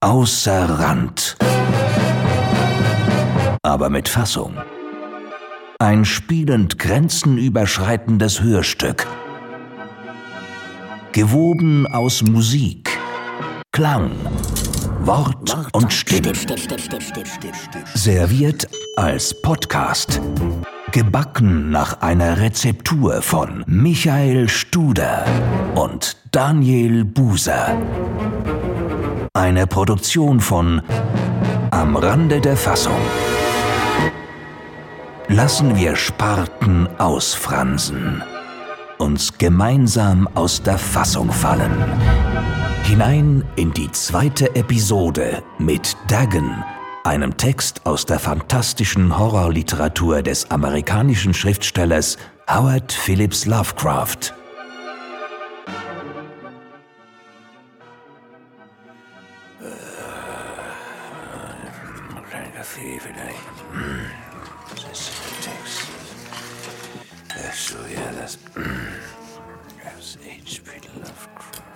Außer Rand. Aber mit Fassung. Ein spielend grenzenüberschreitendes Hörstück. Gewoben aus Musik, Klang, Wort und Stimme. Serviert als Podcast. Gebacken nach einer Rezeptur von Michael Studer und Daniel Buser. Eine Produktion von Am Rande der Fassung. Lassen wir Sparten ausfransen, uns gemeinsam aus der Fassung fallen. Hinein in die zweite Episode mit Dagon, einem Text aus der fantastischen Horrorliteratur des amerikanischen Schriftstellers Howard Phillips Lovecraft. Kleiner Kaffee vielleicht. Hm. Das ist der Text. Ach so, ja, das. hm. Das H.P. Lovecraft.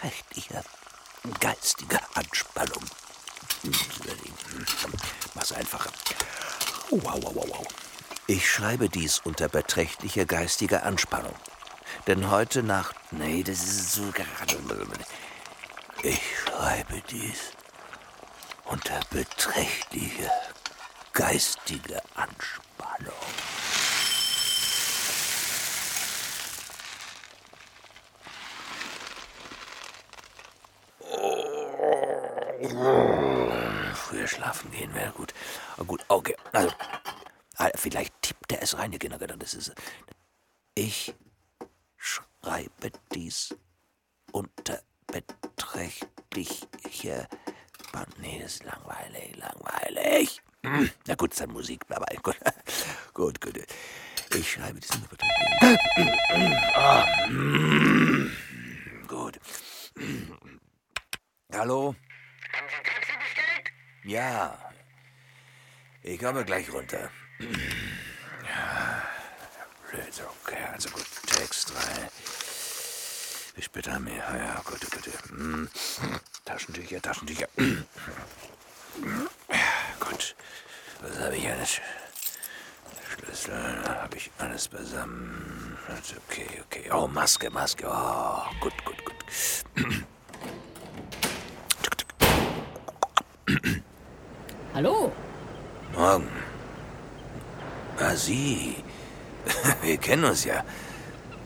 Beträchtlicher geistiger Anspannung. Mach's einfacher. Wow, wow, wow. Ich schreibe dies unter beträchtlicher geistiger Anspannung. Denn heute Nacht. Nee, das ist so gerade. Ich schreibe dies unter beträchtlicher geistiger Anspannung. Schlafen gehen wäre gut. Oh, gut, okay. Also, ah, vielleicht tippt er es rein. Das ist. Ich schreibe dies unter beträchtlicher. Nee, das ist langweilig, langweilig. Hm, Na gut, ist dann Musik dabei. Gut, gut, gut. Ich schreibe dies unter beträchtlicher. Ah, hm, Gut. Hallo? Ja. Ich komme gleich runter. Ja. Blöd, okay, also gut. Text rein. Bis später mehr. Ja, gut, gut. Hm. Taschentücher, Taschentücher. Gut. Was habe ich alles? Schlüssel, habe ich alles beisammen. Okay, okay. Oh, Maske, Maske. Oh, gut, gut, gut. Hallo? Morgen. Ah, Sie. Wir kennen uns ja.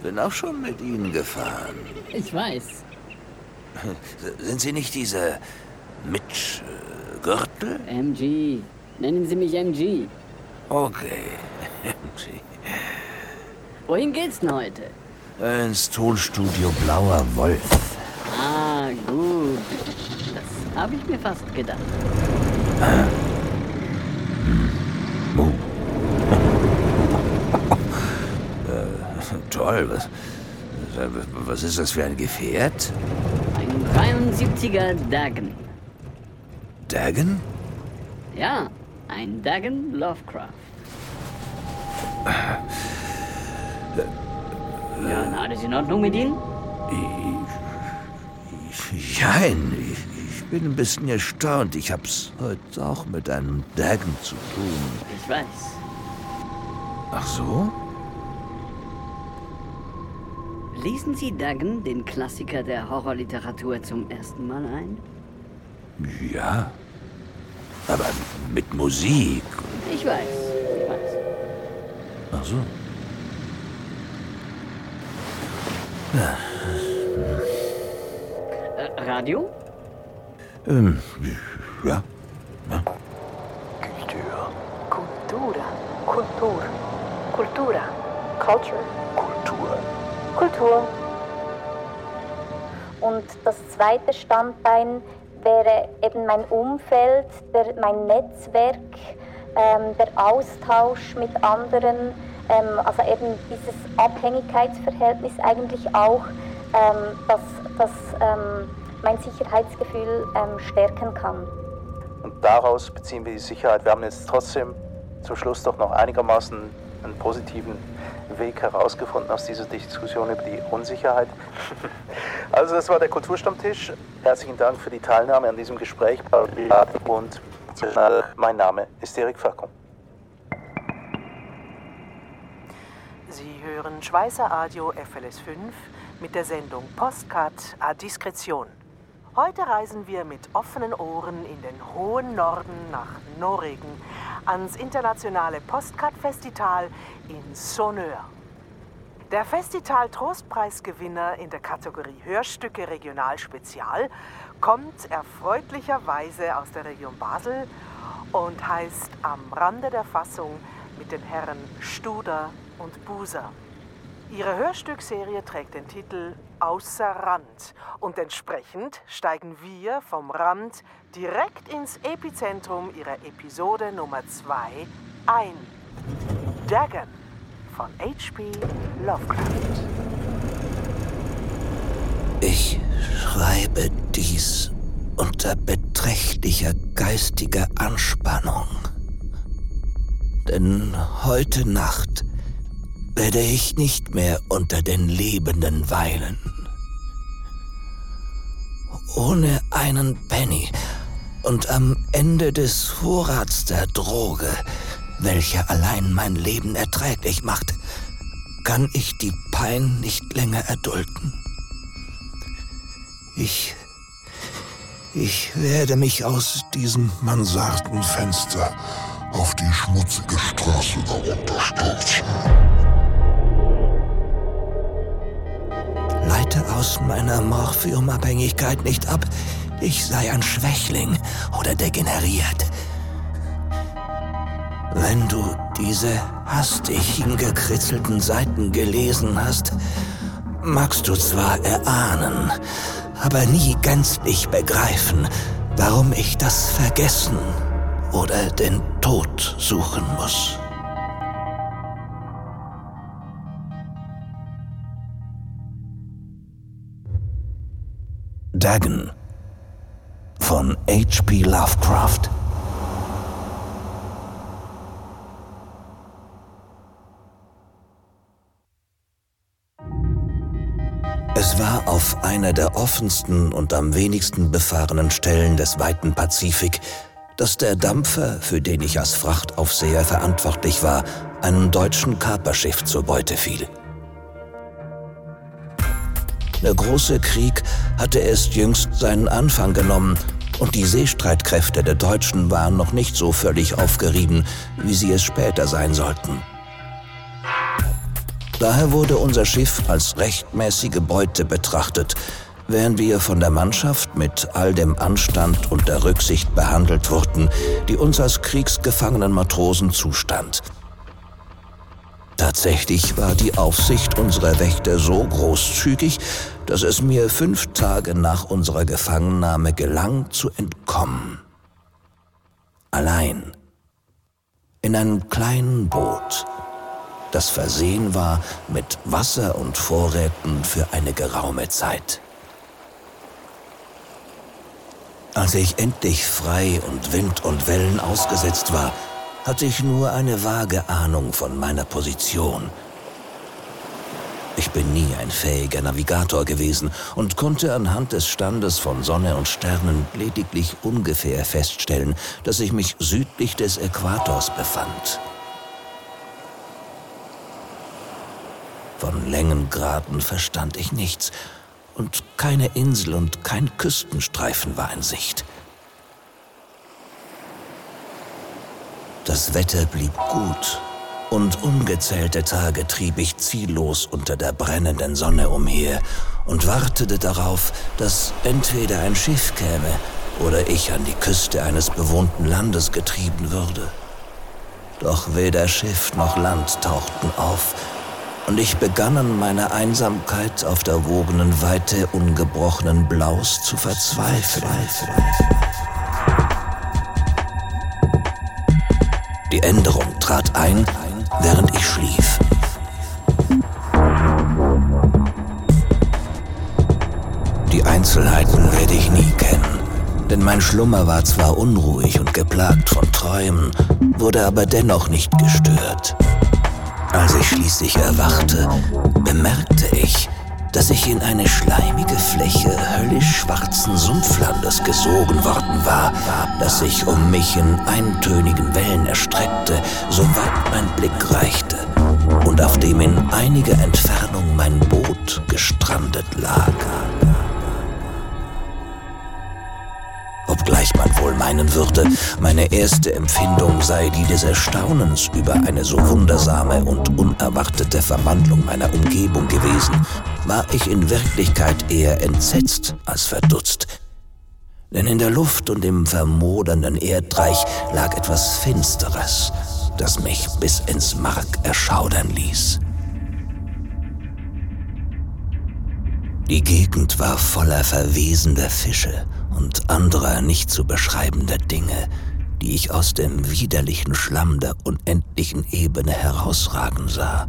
Bin auch schon mit Ihnen gefahren. Ich weiß. Sind Sie nicht dieser Mitch äh, Gürtel? MG. Nennen Sie mich MG. Okay. Wohin geht's denn heute? Ins Tonstudio Blauer Wolf. Ah, gut. Das habe ich mir fast gedacht. Oh. äh, toll. Was, was ist das für ein Gefährt? Ein 73er Dagon. Dagon? Ja, ein Dagon Lovecraft. Ja, na, alles in Ordnung mit Ihnen? Ich, ich bin ein bisschen erstaunt. Ich hab's heute auch mit einem Dagon zu tun. Ich weiß. Ach so? Lesen Sie Dagon, den Klassiker der Horrorliteratur, zum ersten Mal ein? Ja. Aber mit Musik. Ich weiß, ich weiß. Ach so. Ja. Äh, Radio? Ähm, ja. ja. Kultur. Cultura. Kultur. Kultura. Culture. Kultur. Kultur. Und das zweite Standbein wäre eben mein Umfeld, der, mein Netzwerk, ähm, der Austausch mit anderen, ähm, also eben dieses Abhängigkeitsverhältnis eigentlich auch, ähm, das, das ähm, mein Sicherheitsgefühl ähm, stärken kann. Und daraus beziehen wir die Sicherheit. Wir haben jetzt trotzdem zum Schluss doch noch einigermaßen einen positiven Weg herausgefunden aus dieser Diskussion über die Unsicherheit. Also das war der Kulturstammtisch. Herzlichen Dank für die Teilnahme an diesem Gespräch und mein Name ist Erik Fackung. Sie hören Schweizer Radio FLS 5 mit der Sendung Postcard à Diskretion. Heute reisen wir mit offenen Ohren in den hohen Norden nach Norwegen ans internationale Postcard-Festival in Sonneur. Der Festival Trostpreisgewinner in der Kategorie Hörstücke Regional Spezial kommt erfreulicherweise aus der Region Basel und heißt am Rande der Fassung mit den Herren Studer und Buser. Ihre Hörstückserie trägt den Titel Außer Rand und entsprechend steigen wir vom Rand direkt ins Epizentrum ihrer Episode Nummer 2 ein. Dagon von H.P. Lovecraft. Ich schreibe dies unter beträchtlicher geistiger Anspannung. Denn heute Nacht werde ich nicht mehr unter den Lebenden weilen. Ohne einen Penny und am Ende des Vorrats der Droge, welche allein mein Leben erträglich macht, kann ich die Pein nicht länger erdulden. Ich. Ich werde mich aus diesem Mansardenfenster auf die schmutzige Straße darunter stürzen. Leite aus meiner Morphiumabhängigkeit nicht ab, ich sei ein Schwächling oder degeneriert. Wenn du diese hastig hingekritzelten Seiten gelesen hast, magst du zwar erahnen, aber nie gänzlich begreifen, warum ich das Vergessen oder den Tod suchen muss. Dagon von H.P. Lovecraft Es war auf einer der offensten und am wenigsten befahrenen Stellen des weiten Pazifik, dass der Dampfer, für den ich als Frachtaufseher verantwortlich war, einem deutschen Kaperschiff zur Beute fiel. Der große Krieg hatte erst jüngst seinen Anfang genommen und die Seestreitkräfte der Deutschen waren noch nicht so völlig aufgerieben, wie sie es später sein sollten. Daher wurde unser Schiff als rechtmäßige Beute betrachtet, während wir von der Mannschaft mit all dem Anstand und der Rücksicht behandelt wurden, die uns als kriegsgefangenen Matrosen zustand. Tatsächlich war die Aufsicht unserer Wächter so großzügig, dass es mir fünf Tage nach unserer Gefangennahme gelang, zu entkommen. Allein. In einem kleinen Boot, das versehen war mit Wasser und Vorräten für eine geraume Zeit. Als ich endlich frei und Wind und Wellen ausgesetzt war, hatte ich nur eine vage Ahnung von meiner Position. Ich bin nie ein fähiger Navigator gewesen und konnte anhand des Standes von Sonne und Sternen lediglich ungefähr feststellen, dass ich mich südlich des Äquators befand. Von Längengraden verstand ich nichts, und keine Insel und kein Küstenstreifen war in Sicht. Das Wetter blieb gut und ungezählte Tage trieb ich ziellos unter der brennenden Sonne umher und wartete darauf, dass entweder ein Schiff käme oder ich an die Küste eines bewohnten Landes getrieben würde. Doch weder Schiff noch Land tauchten auf, und ich begann an meiner Einsamkeit auf der wogenen Weite ungebrochenen Blaus zu verzweifeln. Die Änderung trat ein, während ich schlief. Die Einzelheiten werde ich nie kennen, denn mein Schlummer war zwar unruhig und geplagt von Träumen, wurde aber dennoch nicht gestört. Als ich schließlich erwachte, bemerkte ich, dass ich in eine schleimige Fläche höllisch schwarzen Sumpflandes gesogen worden war, das sich um mich in eintönigen Wellen erstreckte, soweit mein Blick reichte, und auf dem in einiger Entfernung mein Boot gestrandet lag. obgleich man wohl meinen würde, meine erste Empfindung sei die des Erstaunens über eine so wundersame und unerwartete Verwandlung meiner Umgebung gewesen, war ich in Wirklichkeit eher entsetzt als verdutzt. Denn in der Luft und im vermodernden Erdreich lag etwas Finsteres, das mich bis ins Mark erschaudern ließ. Die Gegend war voller verwesender Fische und anderer nicht zu beschreibender Dinge, die ich aus dem widerlichen Schlamm der unendlichen Ebene herausragen sah.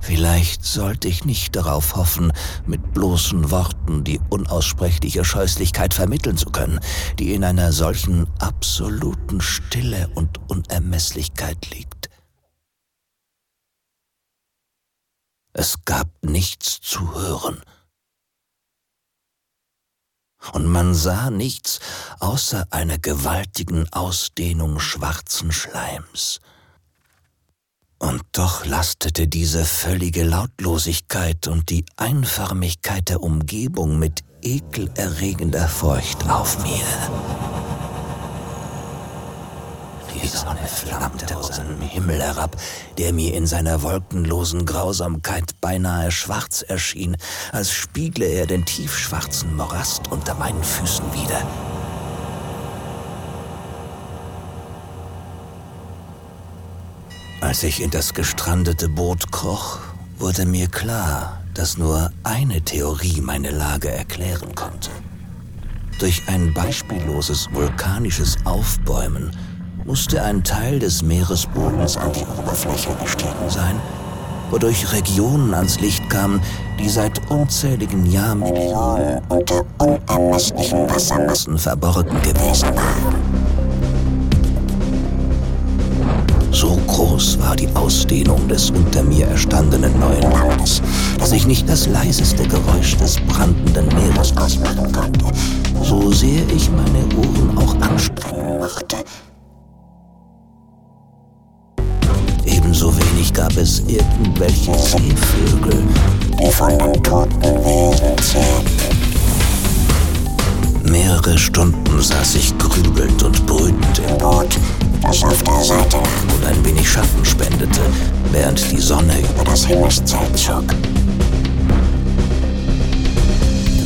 Vielleicht sollte ich nicht darauf hoffen, mit bloßen Worten die unaussprechliche Scheußlichkeit vermitteln zu können, die in einer solchen absoluten Stille und Unermesslichkeit liegt. Es gab nichts zu hören und man sah nichts außer einer gewaltigen Ausdehnung schwarzen Schleims. Und doch lastete diese völlige Lautlosigkeit und die Einförmigkeit der Umgebung mit ekelerregender Furcht auf mir. Die Sonne flammte aus einem Himmel herab, der mir in seiner wolkenlosen Grausamkeit beinahe schwarz erschien, als spiegle er den tiefschwarzen Morast unter meinen Füßen wieder. Als ich in das gestrandete Boot kroch, wurde mir klar, dass nur eine Theorie meine Lage erklären konnte. Durch ein beispielloses vulkanisches Aufbäumen musste ein Teil des Meeresbodens an die Oberfläche gestiegen sein, wodurch Regionen ans Licht kamen, die seit unzähligen Jahrmillionen unter unermesslichen Wassermassen verborgen gewesen waren. So groß war die Ausdehnung des unter mir erstandenen neuen Landes, dass ich nicht das leiseste Geräusch des brandenden Meeres ausmachen konnte, so sehr ich meine Ohren auch anstrengen mochte. Gab es irgendwelche Seevögel, die von den toten Wesen zählten. Mehrere Stunden saß ich grübelnd und brütend im Boot, das auf der Seite lag und ein wenig Schatten spendete, während die Sonne über das Himmelszelt zog.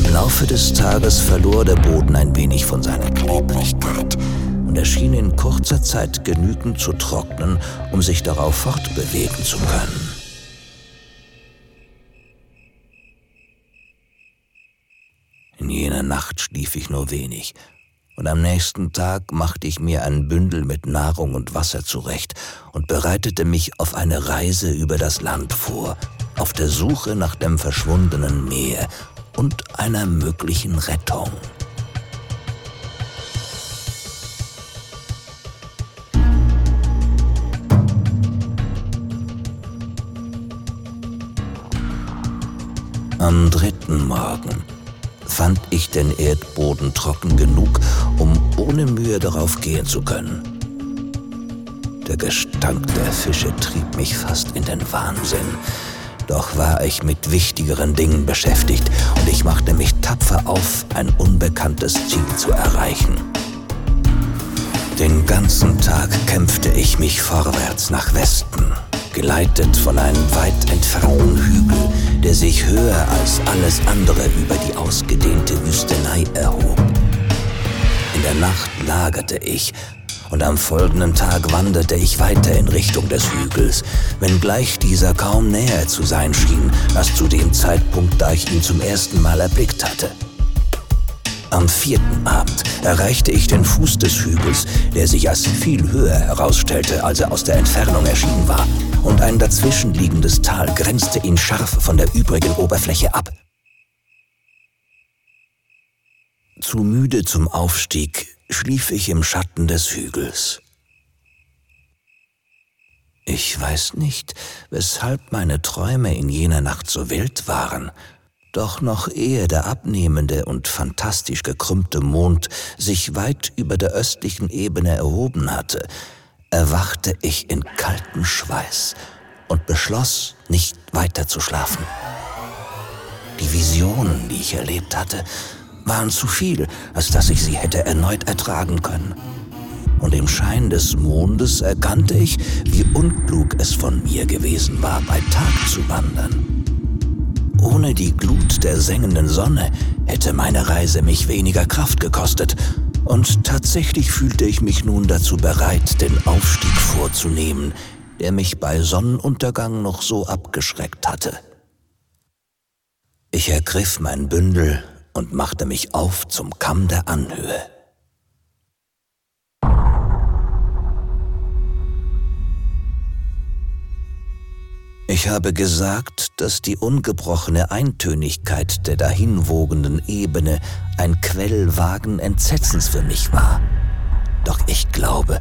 Im Laufe des Tages verlor der Boden ein wenig von seiner Klebrigkeit und erschien in kurzer Zeit genügend zu trocknen, um sich darauf fortbewegen zu können. In jener Nacht schlief ich nur wenig, und am nächsten Tag machte ich mir ein Bündel mit Nahrung und Wasser zurecht und bereitete mich auf eine Reise über das Land vor, auf der Suche nach dem verschwundenen Meer und einer möglichen Rettung. Am dritten Morgen fand ich den Erdboden trocken genug, um ohne Mühe darauf gehen zu können. Der Gestank der Fische trieb mich fast in den Wahnsinn. Doch war ich mit wichtigeren Dingen beschäftigt und ich machte mich tapfer auf, ein unbekanntes Ziel zu erreichen. Den ganzen Tag kämpfte ich mich vorwärts nach Westen geleitet von einem weit entfernten Hügel, der sich höher als alles andere über die ausgedehnte Wüstenei erhob. In der Nacht lagerte ich, und am folgenden Tag wanderte ich weiter in Richtung des Hügels, wenngleich dieser kaum näher zu sein schien als zu dem Zeitpunkt, da ich ihn zum ersten Mal erblickt hatte. Am vierten Abend erreichte ich den Fuß des Hügels, der sich als viel höher herausstellte, als er aus der Entfernung erschienen war, und ein dazwischenliegendes Tal grenzte ihn scharf von der übrigen Oberfläche ab. Zu müde zum Aufstieg schlief ich im Schatten des Hügels. Ich weiß nicht, weshalb meine Träume in jener Nacht so wild waren, doch noch ehe der abnehmende und fantastisch gekrümmte Mond sich weit über der östlichen Ebene erhoben hatte, erwachte ich in kalten Schweiß und beschloss, nicht weiter zu schlafen. Die Visionen, die ich erlebt hatte, waren zu viel, als dass ich sie hätte erneut ertragen können. Und im Schein des Mondes erkannte ich, wie unklug es von mir gewesen war, bei Tag zu wandern. Ohne die Glut der sengenden Sonne hätte meine Reise mich weniger Kraft gekostet, und tatsächlich fühlte ich mich nun dazu bereit, den Aufstieg vorzunehmen, der mich bei Sonnenuntergang noch so abgeschreckt hatte. Ich ergriff mein Bündel und machte mich auf zum Kamm der Anhöhe. Ich habe gesagt, dass die ungebrochene Eintönigkeit der dahinwogenden Ebene ein Quell vagen Entsetzens für mich war. Doch ich glaube,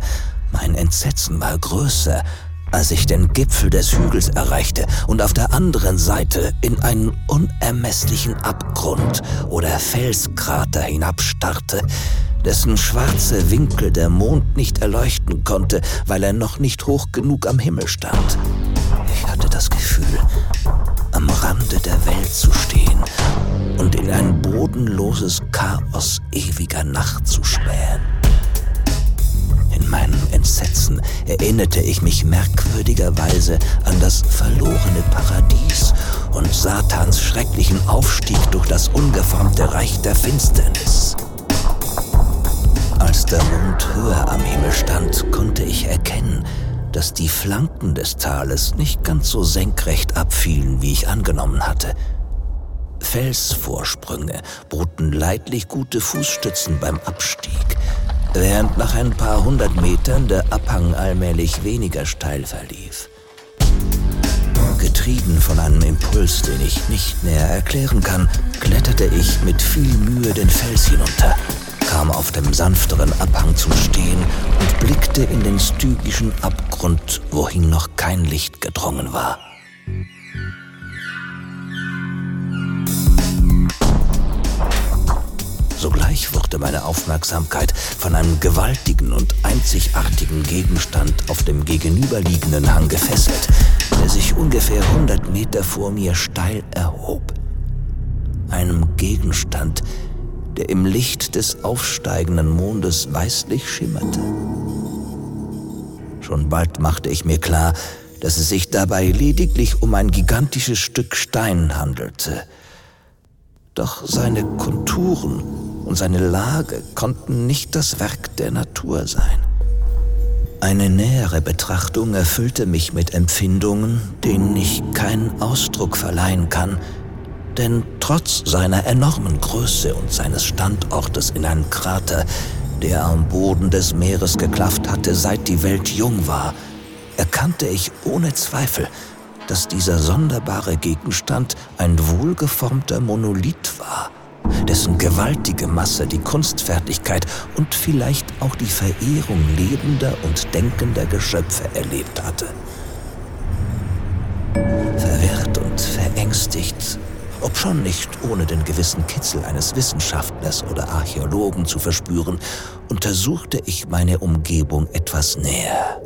mein Entsetzen war größer, als ich den Gipfel des Hügels erreichte und auf der anderen Seite in einen unermesslichen Abgrund oder Felskrater hinabstarrte, dessen schwarze Winkel der Mond nicht erleuchten konnte, weil er noch nicht hoch genug am Himmel stand. Ich hatte das Gefühl, am Rande der Welt zu stehen und in ein bodenloses Chaos ewiger Nacht zu spähen. In meinem Entsetzen erinnerte ich mich merkwürdigerweise an das verlorene Paradies und Satans schrecklichen Aufstieg durch das ungeformte Reich der Finsternis. Als der Mond höher am Himmel stand, konnte ich erkennen, dass die Flanken des Tales nicht ganz so senkrecht abfielen, wie ich angenommen hatte. Felsvorsprünge boten leidlich gute Fußstützen beim Abstieg, während nach ein paar hundert Metern der Abhang allmählich weniger steil verlief. Getrieben von einem Impuls, den ich nicht näher erklären kann, kletterte ich mit viel Mühe den Fels hinunter kam auf dem sanfteren Abhang zum Stehen und blickte in den stygischen Abgrund, wohin noch kein Licht gedrungen war. Sogleich wurde meine Aufmerksamkeit von einem gewaltigen und einzigartigen Gegenstand auf dem gegenüberliegenden Hang gefesselt, der sich ungefähr 100 Meter vor mir steil erhob. Einem Gegenstand, der im Licht des aufsteigenden Mondes weißlich schimmerte. Schon bald machte ich mir klar, dass es sich dabei lediglich um ein gigantisches Stück Stein handelte. Doch seine Konturen und seine Lage konnten nicht das Werk der Natur sein. Eine nähere Betrachtung erfüllte mich mit Empfindungen, denen ich keinen Ausdruck verleihen kann, denn trotz seiner enormen Größe und seines Standortes in einem Krater, der am Boden des Meeres geklafft hatte, seit die Welt jung war, erkannte ich ohne Zweifel, dass dieser sonderbare Gegenstand ein wohlgeformter Monolith war, dessen gewaltige Masse die Kunstfertigkeit und vielleicht auch die Verehrung lebender und denkender Geschöpfe erlebt hatte. Verwirrt und verängstigt obschon nicht ohne den gewissen Kitzel eines Wissenschaftlers oder Archäologen zu verspüren, untersuchte ich meine Umgebung etwas näher.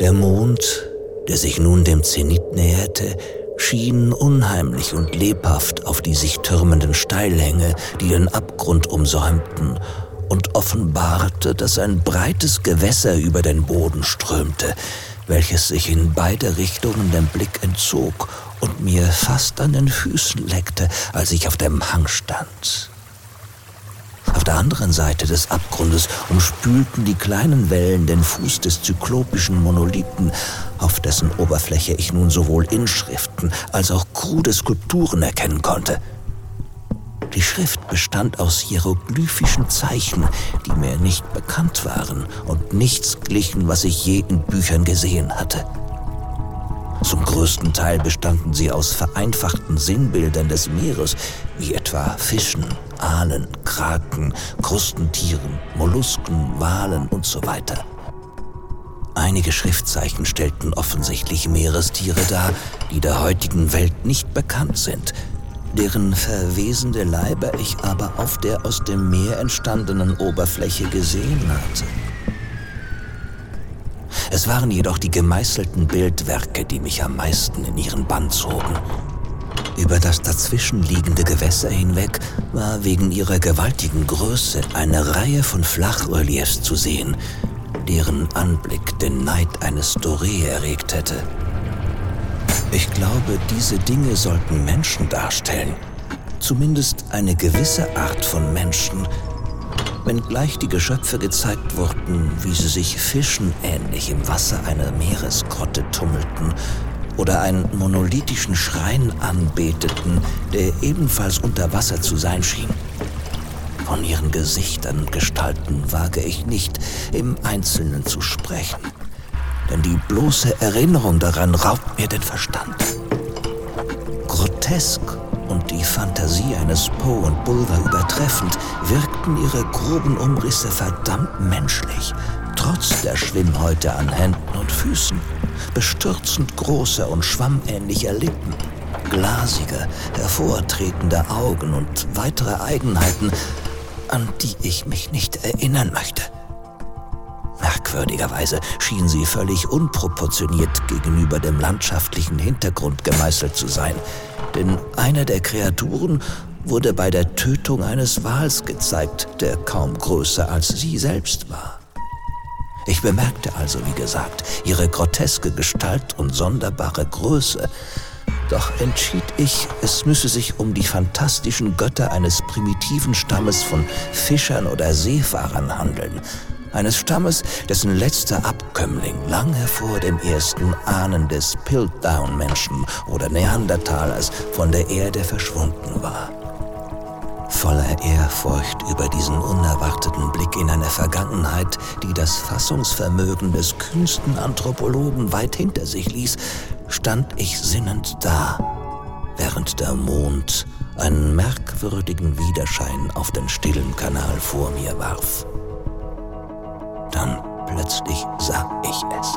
Der Mond, der sich nun dem Zenit näherte, schien unheimlich und lebhaft auf die sich türmenden Steilhänge, die den Abgrund umsäumten, und offenbarte, dass ein breites Gewässer über den Boden strömte, welches sich in beide Richtungen dem Blick entzog und mir fast an den Füßen leckte, als ich auf dem Hang stand. Auf der anderen Seite des Abgrundes umspülten die kleinen Wellen den Fuß des zyklopischen Monolithen, auf dessen Oberfläche ich nun sowohl Inschriften als auch krude Skulpturen erkennen konnte. Die Schrift bestand aus hieroglyphischen Zeichen, die mir nicht bekannt waren und nichts glichen, was ich je in Büchern gesehen hatte. Zum größten Teil bestanden sie aus vereinfachten Sinnbildern des Meeres, wie etwa Fischen, Aalen, Kraken, Krustentieren, Mollusken, Walen und so weiter. Einige Schriftzeichen stellten offensichtlich Meerestiere dar, die der heutigen Welt nicht bekannt sind, deren verwesende Leiber ich aber auf der aus dem Meer entstandenen Oberfläche gesehen hatte. Es waren jedoch die gemeißelten Bildwerke, die mich am meisten in ihren Bann zogen. Über das dazwischenliegende Gewässer hinweg war wegen ihrer gewaltigen Größe eine Reihe von Flachreliefs zu sehen, deren Anblick den Neid eines Doré erregt hätte. Ich glaube, diese Dinge sollten Menschen darstellen. Zumindest eine gewisse Art von Menschen, wenngleich die Geschöpfe gezeigt wurden, wie sie sich Fischen ähnlich im Wasser einer Meeresgrotte tummelten oder einen monolithischen Schrein anbeteten, der ebenfalls unter Wasser zu sein schien. Von ihren Gesichtern und Gestalten wage ich nicht, im Einzelnen zu sprechen, denn die bloße Erinnerung daran raubt mir den Verstand. Grotesk und die Fantasie eines Poe und Bulwer übertreffend, wirkten ihre groben Umrisse verdammt menschlich, trotz der Schwimmhäute an Händen und Füßen, bestürzend großer und schwammähnlicher Lippen, glasige, hervortretende Augen und weitere Eigenheiten, an die ich mich nicht erinnern möchte. Merkwürdigerweise schien sie völlig unproportioniert gegenüber dem landschaftlichen Hintergrund gemeißelt zu sein, denn einer der Kreaturen wurde bei der Tötung eines Wals gezeigt, der kaum größer als sie selbst war. Ich bemerkte also, wie gesagt, ihre groteske Gestalt und sonderbare Größe, doch entschied ich, es müsse sich um die fantastischen Götter eines primitiven Stammes von Fischern oder Seefahrern handeln, eines Stammes, dessen letzter Abkömmling lange vor dem ersten Ahnen des Piltdown-Menschen oder Neandertalers von der Erde verschwunden war. Voller Ehrfurcht über diesen unerwarteten Blick in eine Vergangenheit, die das Fassungsvermögen des kühnsten Anthropologen weit hinter sich ließ, stand ich sinnend da, während der Mond einen merkwürdigen Widerschein auf den stillen Kanal vor mir warf. Dann plötzlich sah ich es.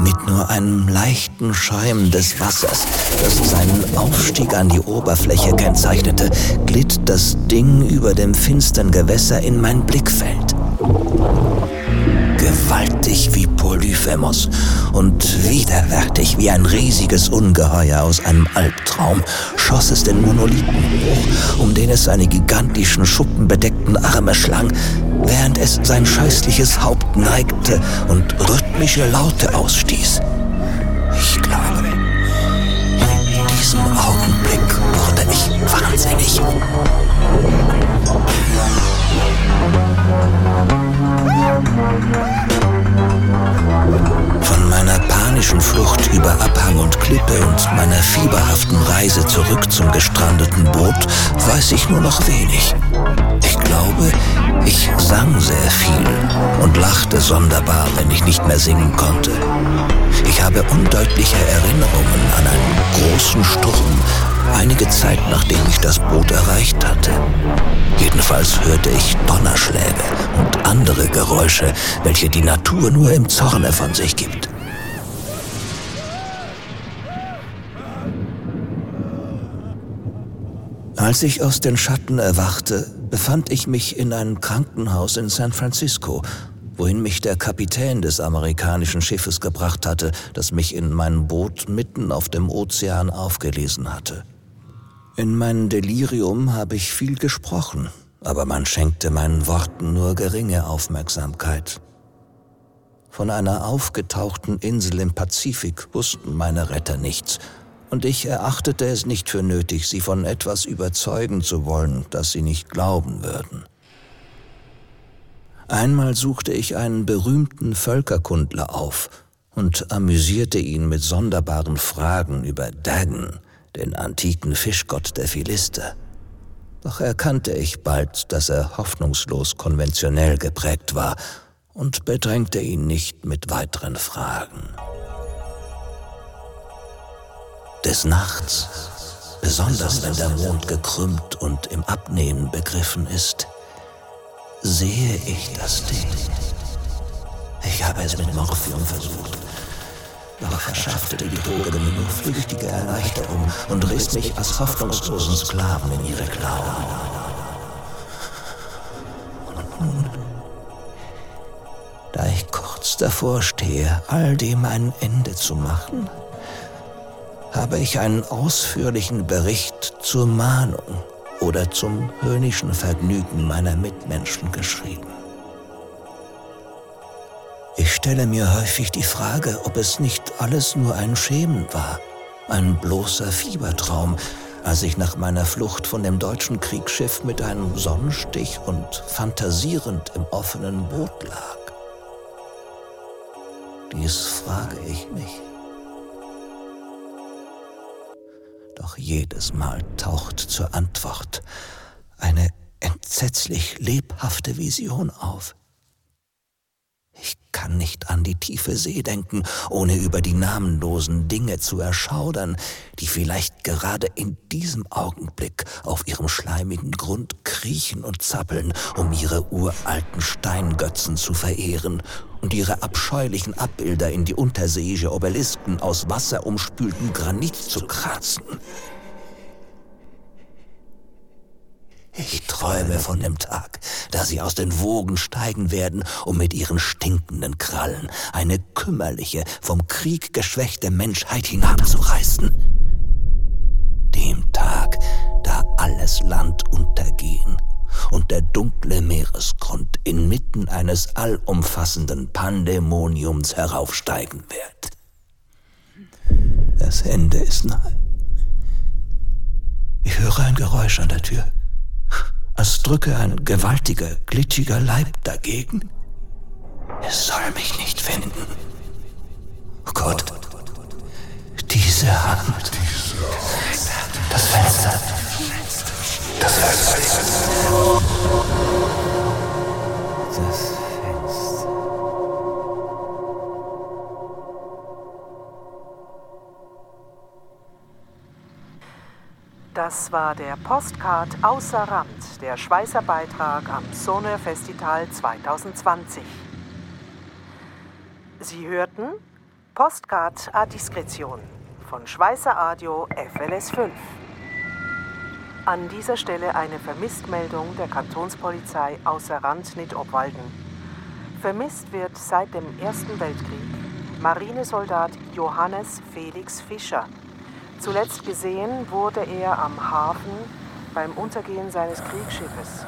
Mit nur einem leichten Scheim des Wassers, das seinen Aufstieg an die Oberfläche kennzeichnete, glitt das Ding über dem finstern Gewässer in mein Blickfeld gewaltig wie Polyphemos und widerwärtig wie ein riesiges Ungeheuer aus einem Albtraum schoss es den Monolithen hoch, um den es seine gigantischen schuppenbedeckten Arme schlang, während es sein scheußliches Haupt neigte und rhythmische Laute ausstieß. Ich glaube, in diesem Augenblick wurde ich wahnsinnig. Von meiner panischen Flucht über Abhang und Klippe und meiner fieberhaften Reise zurück zum gestrandeten Boot weiß ich nur noch wenig. Ich glaube, ich sang sehr viel und lachte sonderbar, wenn ich nicht mehr singen konnte. Ich habe undeutliche Erinnerungen an einen großen Sturm, einige Zeit nachdem ich das Boot erreicht hatte. Jedenfalls hörte ich Donnerschläge und andere Geräusche, welche die Natur nur im Zorne von sich gibt. Als ich aus den Schatten erwachte, befand ich mich in einem Krankenhaus in San Francisco, wohin mich der Kapitän des amerikanischen Schiffes gebracht hatte, das mich in mein Boot mitten auf dem Ozean aufgelesen hatte. In meinem Delirium habe ich viel gesprochen, aber man schenkte meinen Worten nur geringe Aufmerksamkeit. Von einer aufgetauchten Insel im Pazifik wussten meine Retter nichts, und ich erachtete es nicht für nötig, sie von etwas überzeugen zu wollen, das sie nicht glauben würden. Einmal suchte ich einen berühmten Völkerkundler auf und amüsierte ihn mit sonderbaren Fragen über Dagon, den antiken Fischgott der Philister. Doch erkannte ich bald, dass er hoffnungslos konventionell geprägt war und bedrängte ihn nicht mit weiteren Fragen. Des Nachts, besonders wenn der Mond gekrümmt und im Abnehmen begriffen ist, sehe ich das Ding. Ich habe es mit Morphium versucht, doch verschaffte die Droge mir nur flüchtige Erleichterung und riss mich als hoffnungslosen Sklaven in ihre Klauen. Und nun, da ich kurz davor stehe, all dem ein Ende zu machen, habe ich einen ausführlichen Bericht zur Mahnung oder zum höhnischen Vergnügen meiner Mitmenschen geschrieben. Ich stelle mir häufig die Frage, ob es nicht alles nur ein Schemen war, ein bloßer Fiebertraum, als ich nach meiner Flucht von dem deutschen Kriegsschiff mit einem Sonnenstich und fantasierend im offenen Boot lag. Dies frage ich mich. Doch jedes Mal taucht zur Antwort eine entsetzlich lebhafte Vision auf. Kann nicht an die tiefe See denken, ohne über die namenlosen Dinge zu erschaudern, die vielleicht gerade in diesem Augenblick auf ihrem schleimigen Grund kriechen und zappeln, um ihre uralten Steingötzen zu verehren und ihre abscheulichen Abbilder in die unterseeische Obelisken aus wasserumspültem Granit zu kratzen. Ich träume von dem Tag, da sie aus den Wogen steigen werden, um mit ihren stinkenden Krallen eine kümmerliche, vom Krieg geschwächte Menschheit hinabzureißen. Dem Tag, da alles Land untergehen und der dunkle Meeresgrund inmitten eines allumfassenden Pandemoniums heraufsteigen wird. Das Ende ist nahe. Ich höre ein Geräusch an der Tür als drücke ein gewaltiger, glitschiger Leib dagegen. Es soll mich nicht finden. Oh Gott, diese Hand. Das Fenster. Das Fenster. Das Das war der Postcard Außer Rand, der Schweißer Beitrag am Sonne Festival 2020. Sie hörten Postcard a Diskretion von Schweißer Audio FLS 5. An dieser Stelle eine Vermisstmeldung der Kantonspolizei außer Rand Nidobwalden. Vermisst wird seit dem Ersten Weltkrieg Marinesoldat Johannes Felix Fischer. Zuletzt gesehen wurde er am Hafen beim Untergehen seines Kriegsschiffes.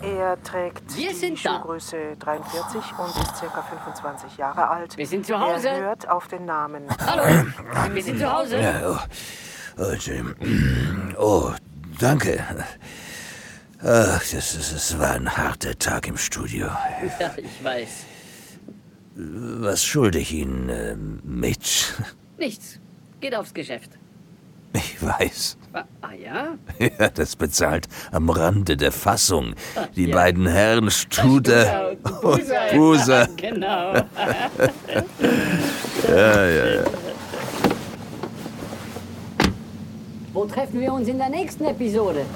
Er trägt Wir die sind da. Schuhgröße 43 und ist ca. 25 Jahre alt. Wir sind zu Hause. Er hört auf den Namen. Hallo, wir sind zu Hause. Ja, oh, oh, Jim. oh danke. Ach, das, das, das war ein harter Tag im Studio. Ja, ich weiß. Was schulde ich Ihnen, äh, Mitch? Nichts. Geht aufs Geschäft. Ich weiß. Ah, ah ja? Ja, das bezahlt am Rande der Fassung. Die ja. beiden Herren Studer und Buser. Genau. Ja, ja, ja. Wo treffen wir uns in der nächsten Episode?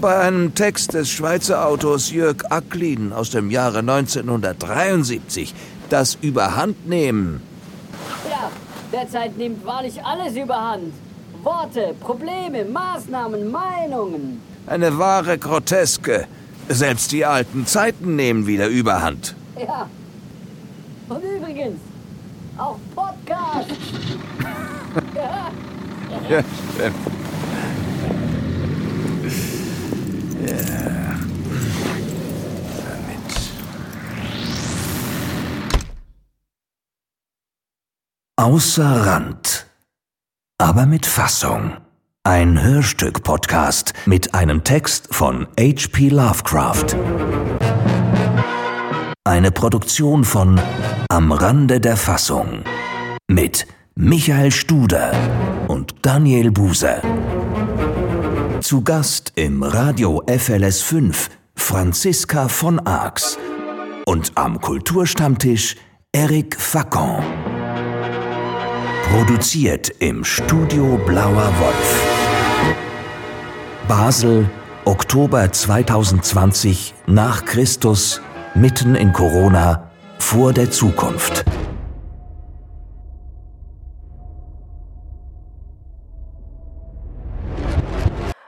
Bei einem Text des Schweizer Autors Jörg Acklin aus dem Jahre 1973. Das Überhandnehmen. Derzeit nimmt wahrlich alles überhand. Worte, Probleme, Maßnahmen, Meinungen. Eine wahre Groteske. Selbst die alten Zeiten nehmen wieder Überhand. Ja. Und übrigens, auch Podcast. ja. Ja, stimmt. Ja. Außer Rand. aber mit Fassung. Ein Hörstück-Podcast mit einem Text von H.P. Lovecraft. Eine Produktion von Am Rande der Fassung mit Michael Studer und Daniel Buse. Zu Gast im Radio FLS 5 Franziska von Arx und am Kulturstammtisch Eric Facon. Produziert im Studio Blauer Wolf. Basel, Oktober 2020 nach Christus, mitten in Corona, vor der Zukunft.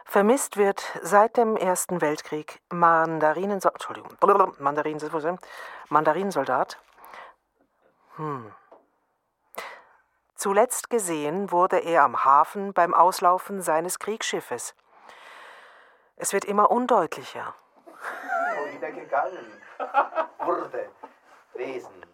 Vermisst wird seit dem Ersten Weltkrieg Mandarinensoldat. Entschuldigung, Mandarin, Mandarinensoldat. Hm. Zuletzt gesehen wurde er am Hafen beim Auslaufen seines Kriegsschiffes. Es wird immer undeutlicher. Wieder gegangen wurde. Wesen.